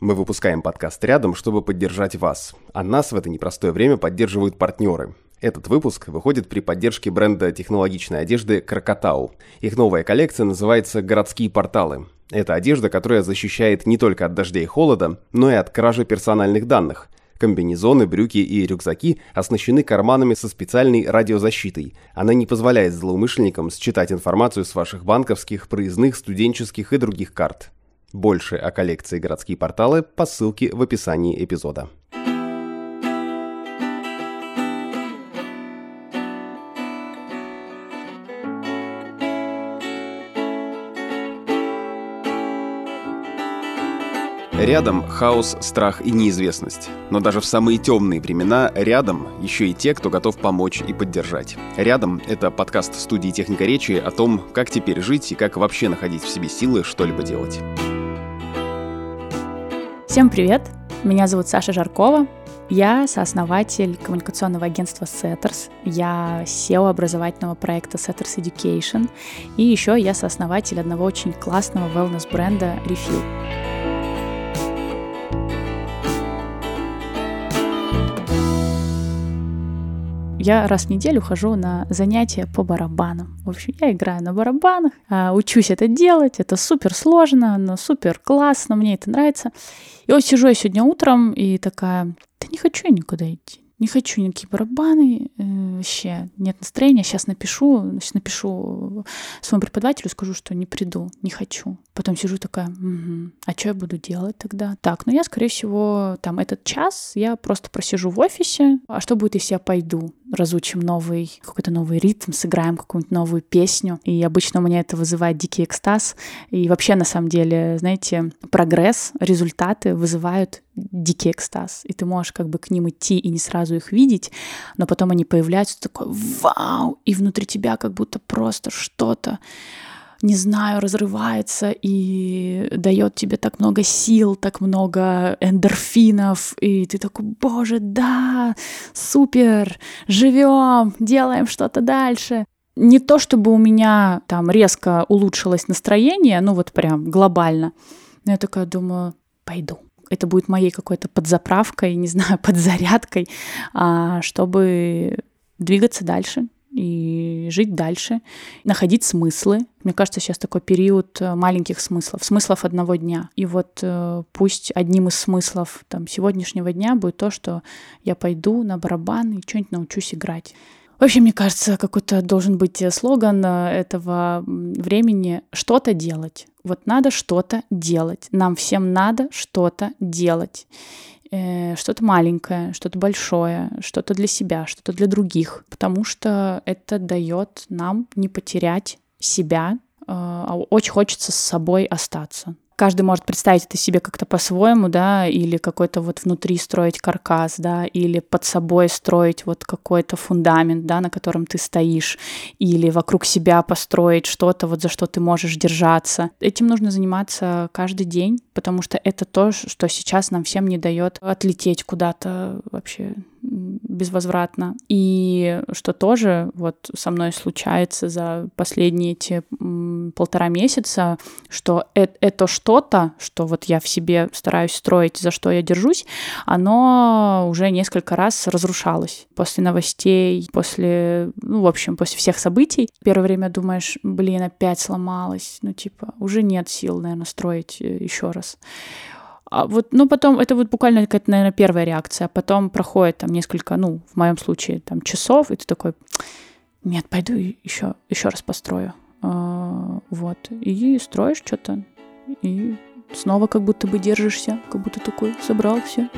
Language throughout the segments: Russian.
Мы выпускаем подкаст рядом, чтобы поддержать вас, а нас в это непростое время поддерживают партнеры. Этот выпуск выходит при поддержке бренда технологичной одежды Крокотау. Их новая коллекция называется «Городские порталы». Это одежда, которая защищает не только от дождя и холода, но и от кражи персональных данных. Комбинезоны, брюки и рюкзаки оснащены карманами со специальной радиозащитой. Она не позволяет злоумышленникам считать информацию с ваших банковских, проездных, студенческих и других карт. Больше о коллекции «Городские порталы» по ссылке в описании эпизода. Рядом хаос, страх и неизвестность. Но даже в самые темные времена рядом еще и те, кто готов помочь и поддержать. Рядом — это подкаст студии «Техника речи» о том, как теперь жить и как вообще находить в себе силы что-либо делать. Всем привет! Меня зовут Саша Жаркова. Я сооснователь коммуникационного агентства Setters. Я SEO образовательного проекта Setters Education. И еще я сооснователь одного очень классного wellness бренда Refill. Я раз в неделю хожу на занятия по барабанам. В общем, я играю на барабанах, а, учусь это делать, это супер сложно, но супер классно, мне это нравится. И вот сижу я сегодня утром и такая, да не хочу я никуда идти не хочу никакие барабаны, э, вообще нет настроения, сейчас напишу, значит, напишу своему преподавателю, скажу, что не приду, не хочу. Потом сижу такая, угу, а что я буду делать тогда? Так, ну я, скорее всего, там этот час я просто просижу в офисе, а что будет, если я пойду? разучим новый, какой-то новый ритм, сыграем какую-нибудь новую песню. И обычно у меня это вызывает дикий экстаз. И вообще, на самом деле, знаете, прогресс, результаты вызывают дикий экстаз. И ты можешь как бы к ним идти и не сразу их видеть, но потом они появляются, такой вау! И внутри тебя как будто просто что-то не знаю, разрывается и дает тебе так много сил, так много эндорфинов, и ты такой, боже, да, супер, живем, делаем что-то дальше. Не то чтобы у меня там резко улучшилось настроение, ну вот прям глобально, но я такая думаю, пойду. Это будет моей какой-то подзаправкой, не знаю, подзарядкой, а, чтобы двигаться дальше, и жить дальше, находить смыслы. Мне кажется, сейчас такой период э, маленьких смыслов, смыслов одного дня. И вот э, пусть одним из смыслов там, сегодняшнего дня будет то, что я пойду на барабан и что-нибудь научусь играть. Вообще, мне кажется, какой-то должен быть э, слоган этого времени «что-то делать». Вот надо что-то делать. Нам всем надо что-то делать. Э, что-то маленькое, что-то большое, что-то для себя, что-то для других, потому что это дает нам не потерять себя, э, а очень хочется с собой остаться каждый может представить это себе как-то по-своему, да, или какой-то вот внутри строить каркас, да, или под собой строить вот какой-то фундамент, да, на котором ты стоишь, или вокруг себя построить что-то, вот за что ты можешь держаться. Этим нужно заниматься каждый день, потому что это то, что сейчас нам всем не дает отлететь куда-то вообще безвозвратно. И что тоже вот со мной случается за последние эти полтора месяца, что это, это что-то, что вот я в себе стараюсь строить, за что я держусь, оно уже несколько раз разрушалось после новостей, после, ну, в общем, после всех событий. Первое время думаешь, блин, опять сломалось, ну, типа, уже нет сил, наверное, строить э, еще раз. А вот, ну, потом, это вот буквально какая-то, наверное, первая реакция, а потом проходит там несколько, ну, в моем случае, там, часов, и ты такой, нет, пойду еще, еще раз построю. А, вот. И строишь что-то, и снова как будто бы держишься, как будто такой собрался.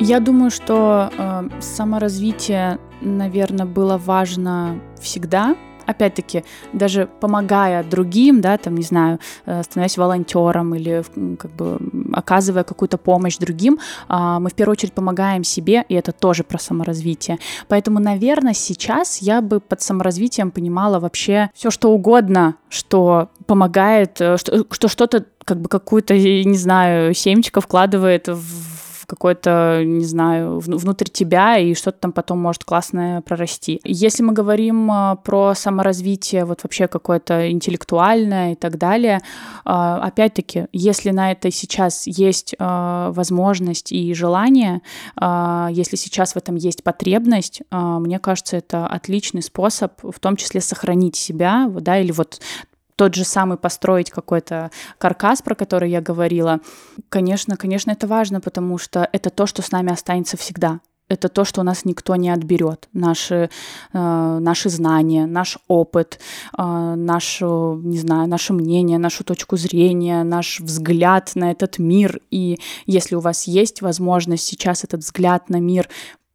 Я думаю, что э, саморазвитие, наверное, было важно всегда, опять-таки, даже помогая другим, да, там, не знаю, э, становясь волонтером или как бы оказывая какую-то помощь другим, а, мы в первую очередь помогаем себе, и это тоже про саморазвитие. Поэтому, наверное, сейчас я бы под саморазвитием понимала вообще все, что угодно, что помогает, э, что, что что-то как бы какую-то, не знаю, семечко вкладывает в в какой-то, не знаю, внутрь тебя, и что-то там потом может классное прорасти. Если мы говорим а, про саморазвитие, вот вообще какое-то интеллектуальное и так далее, а, опять-таки, если на это сейчас есть а, возможность и желание, если сейчас в этом есть потребность, мне кажется, это отличный способ в том числе сохранить себя, да, или вот тот же самый построить какой-то каркас, про который я говорила, конечно, конечно, это важно, потому что это то, что с нами останется всегда. Это то, что у нас никто не отберет. Наши, э, наши знания, наш опыт, э, наше, не знаю, наше мнение, нашу точку зрения, наш взгляд на этот мир. И если у вас есть возможность сейчас этот взгляд на мир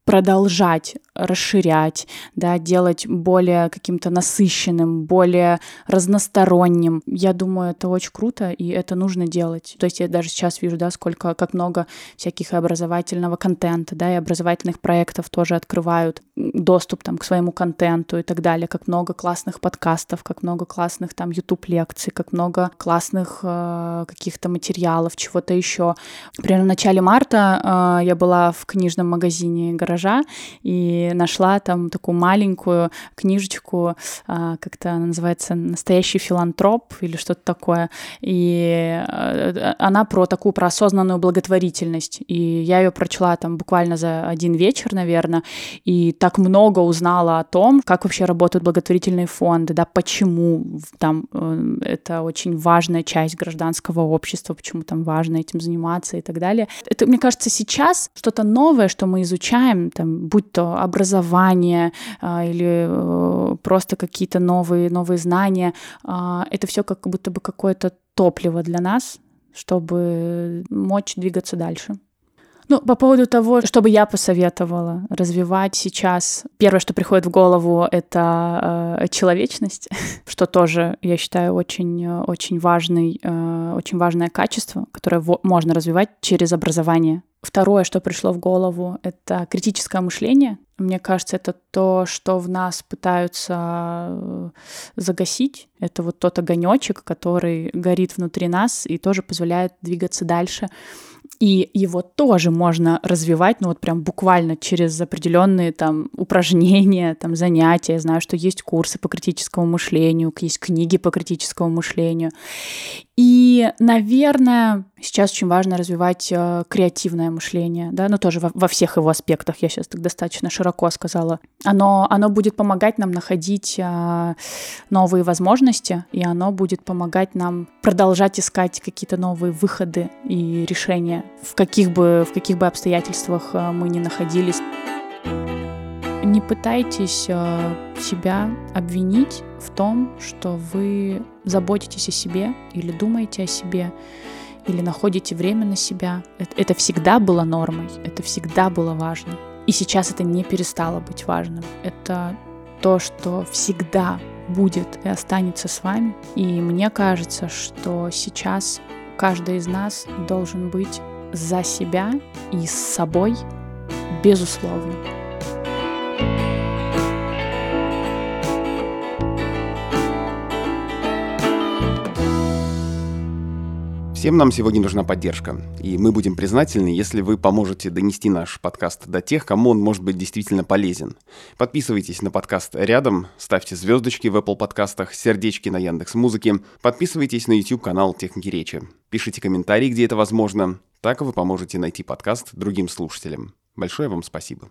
продолжать расширять, да, делать более каким-то насыщенным, более разносторонним. Я думаю, это очень круто, и это нужно делать. То есть я даже сейчас вижу, да, сколько, как много всяких образовательного контента, да, и образовательных проектов тоже открывают доступ там к своему контенту и так далее, как много классных подкастов, как много классных там YouTube лекций, как много классных э, каких-то материалов, чего-то еще. Примерно в начале марта э, я была в книжном магазине гаража и нашла там такую маленькую книжечку, э, как-то она называется «Настоящий филантроп» или что-то такое, и э, она про такую про осознанную благотворительность, и я ее прочла там буквально за один вечер, наверное, и так так много узнала о том, как вообще работают благотворительные фонды, да, почему там э, это очень важная часть гражданского общества, почему там важно этим заниматься и так далее. Это, мне кажется, сейчас что-то новое, что мы изучаем, там, будь то образование э, или э, просто какие-то новые, новые знания, э, это все как будто бы какое-то топливо для нас, чтобы мочь двигаться дальше. Ну, по поводу того, что бы я посоветовала развивать сейчас, первое, что приходит в голову, это э, человечность, что тоже, я считаю, очень, очень, важный, э, очень важное качество, которое можно развивать через образование. Второе, что пришло в голову, это критическое мышление. Мне кажется, это то, что в нас пытаются э, загасить. Это вот тот огонечек, который горит внутри нас и тоже позволяет двигаться дальше. И его тоже можно развивать, ну вот прям буквально через определенные там упражнения, там занятия. Я знаю, что есть курсы по критическому мышлению, есть книги по критическому мышлению. Наверное, сейчас очень важно развивать э, креативное мышление, да, ну, тоже во, во всех его аспектах, я сейчас так достаточно широко сказала. Оно, оно будет помогать нам находить э, новые возможности, и оно будет помогать нам продолжать искать какие-то новые выходы и решения, в каких бы, в каких бы обстоятельствах э, мы ни находились. Не пытайтесь э, себя обвинить в том, что вы заботитесь о себе или думаете о себе, или находите время на себя. Это, это всегда было нормой, это всегда было важно. И сейчас это не перестало быть важным. Это то, что всегда будет и останется с вами. И мне кажется, что сейчас каждый из нас должен быть за себя и с собой безусловно. Всем нам сегодня нужна поддержка, и мы будем признательны, если вы поможете донести наш подкаст до тех, кому он может быть действительно полезен. Подписывайтесь на подкаст рядом, ставьте звездочки в Apple подкастах, сердечки на Яндекс Музыке, подписывайтесь на YouTube канал Техники Речи, пишите комментарии, где это возможно, так вы поможете найти подкаст другим слушателям. Большое вам спасибо.